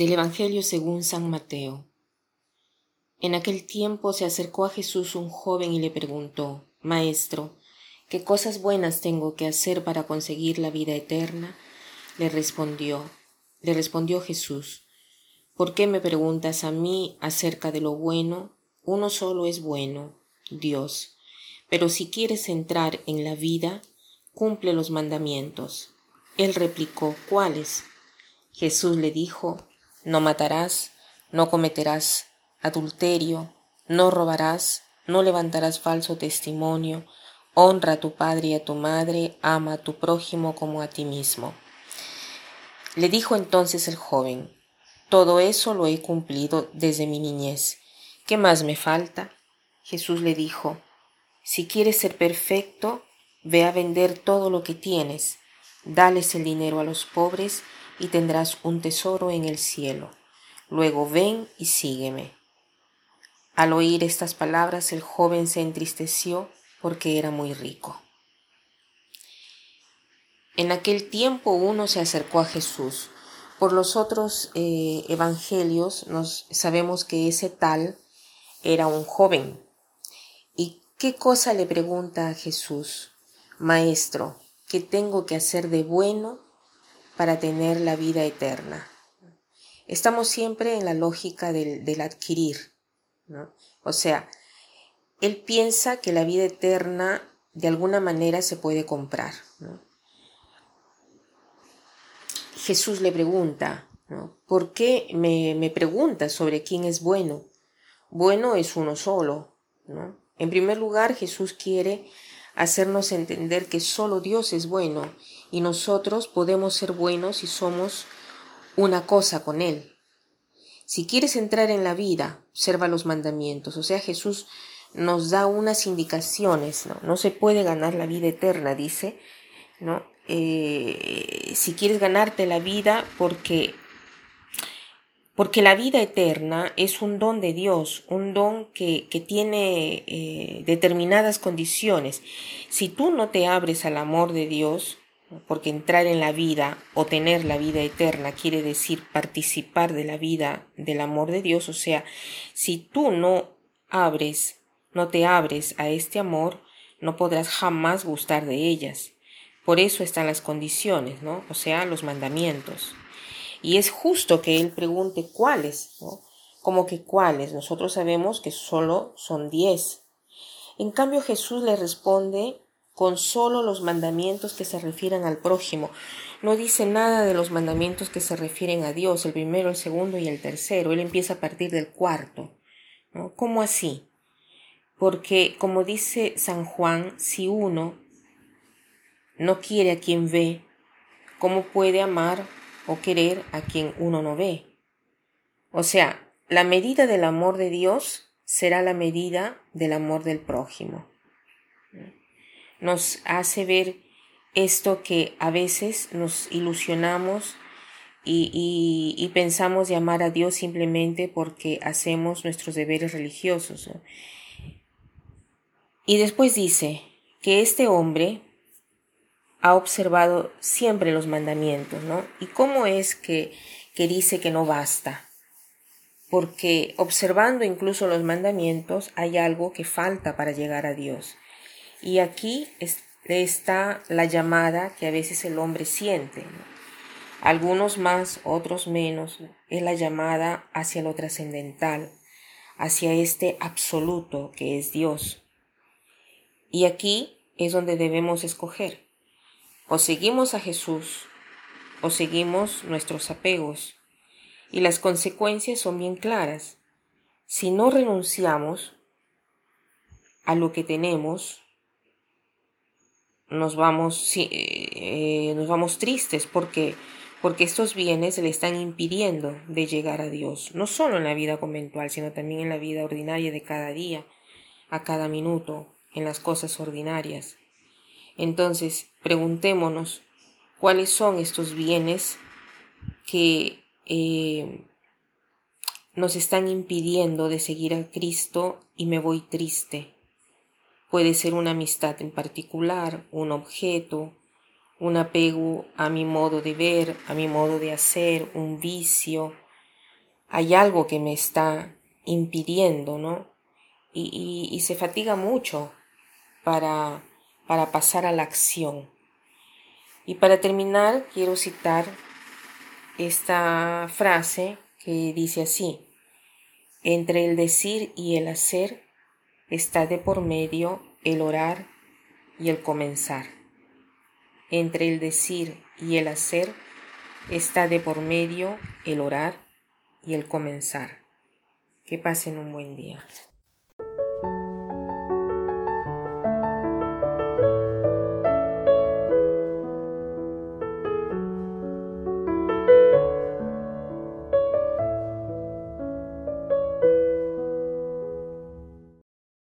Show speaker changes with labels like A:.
A: Del Evangelio según San Mateo. En aquel tiempo se acercó a Jesús un joven y le preguntó, Maestro, ¿qué cosas buenas tengo que hacer para conseguir la vida eterna? Le respondió, le respondió Jesús, ¿por qué me preguntas a mí acerca de lo bueno? Uno solo es bueno, Dios. Pero si quieres entrar en la vida, cumple los mandamientos. Él replicó, ¿cuáles? Jesús le dijo, no matarás, no cometerás adulterio, no robarás, no levantarás falso testimonio, honra a tu padre y a tu madre, ama a tu prójimo como a ti mismo. Le dijo entonces el joven, todo eso lo he cumplido desde mi niñez. ¿Qué más me falta? Jesús le dijo, si quieres ser perfecto, ve a vender todo lo que tienes, dales el dinero a los pobres y tendrás un tesoro en el cielo. Luego ven y sígueme. Al oír estas palabras el joven se entristeció porque era muy rico. En aquel tiempo uno se acercó a Jesús. Por los otros eh, evangelios nos sabemos que ese tal era un joven. ¿Y qué cosa le pregunta a Jesús? Maestro, ¿qué tengo que hacer de bueno para tener la vida eterna. Estamos siempre en la lógica del, adquirir, O sea, él piensa que la vida eterna de alguna manera se puede comprar. Jesús le pregunta, ¿por qué me, me preguntas sobre quién es bueno? Bueno es uno solo. En primer lugar, Jesús quiere hacernos entender que solo Dios es bueno y nosotros podemos ser buenos si somos una cosa con Él. Si quieres entrar en la vida, observa los mandamientos. O sea, Jesús nos da unas indicaciones, ¿no? No se puede ganar la vida eterna, dice, ¿no? Eh, si quieres ganarte la vida, porque porque la vida eterna es un don de Dios, un don que, tiene eh, determinadas condiciones. Si tú no te abres al amor de Dios, porque entrar en la vida o tener la vida eterna quiere decir participar de la vida del amor de Dios, o sea, si tú no abres, no te abres a este amor, no podrás jamás gustar de ellas. Por eso están las condiciones, ¿no? O sea, los mandamientos. Y es justo que él pregunte cuáles, ¿no? Como que cuáles. Nosotros sabemos que solo son diez. En cambio Jesús le responde con solo los mandamientos que se refieren al prójimo. No dice nada de los mandamientos que se refieren a Dios, el primero, el segundo y el tercero. Él empieza a partir del cuarto. ¿Cómo así? Porque, como dice San Juan, si uno no quiere a quien ve, ¿cómo puede amar o querer a quien uno no ve. O sea, la medida del amor de Dios será la medida del amor del prójimo. Nos hace ver esto que a veces nos ilusionamos y, pensamos llamar a Dios simplemente porque hacemos nuestros deberes religiosos. Y después dice que este hombre ha observado siempre los mandamientos, ¿no? ¿Y cómo es que, que dice que no basta? Porque observando incluso los mandamientos hay algo que falta para llegar a Dios. Y aquí está la llamada que a veces el hombre siente. Algunos más, otros menos. Es la llamada hacia lo trascendental, hacia este absoluto que es Dios. Y aquí es donde debemos escoger o seguimos a Jesús o seguimos nuestros apegos. Y las consecuencias son bien claras. Si no renunciamos a lo que tenemos, nos vamos, eh, nos vamos tristes porque, porque estos bienes le están impidiendo de llegar a Dios, no solo en la vida conventual, sino también en la vida ordinaria de cada día, a cada minuto, en las cosas ordinarias. Entonces, preguntémonos cuáles son estos bienes que eh, nos están impidiendo de seguir a Cristo y me voy triste. Puede ser una amistad en particular, un objeto, un apego a mi modo de ver, a mi modo de hacer, un vicio, hay algo que me está impidiendo, ¿no? Y, se fatiga mucho para, para pasar a la acción. Y para terminar, quiero citar esta frase que dice así, entre el decir y el hacer está de por medio el orar y el comenzar. Entre el decir y el hacer está de por medio el orar y el comenzar. Que pasen un buen día.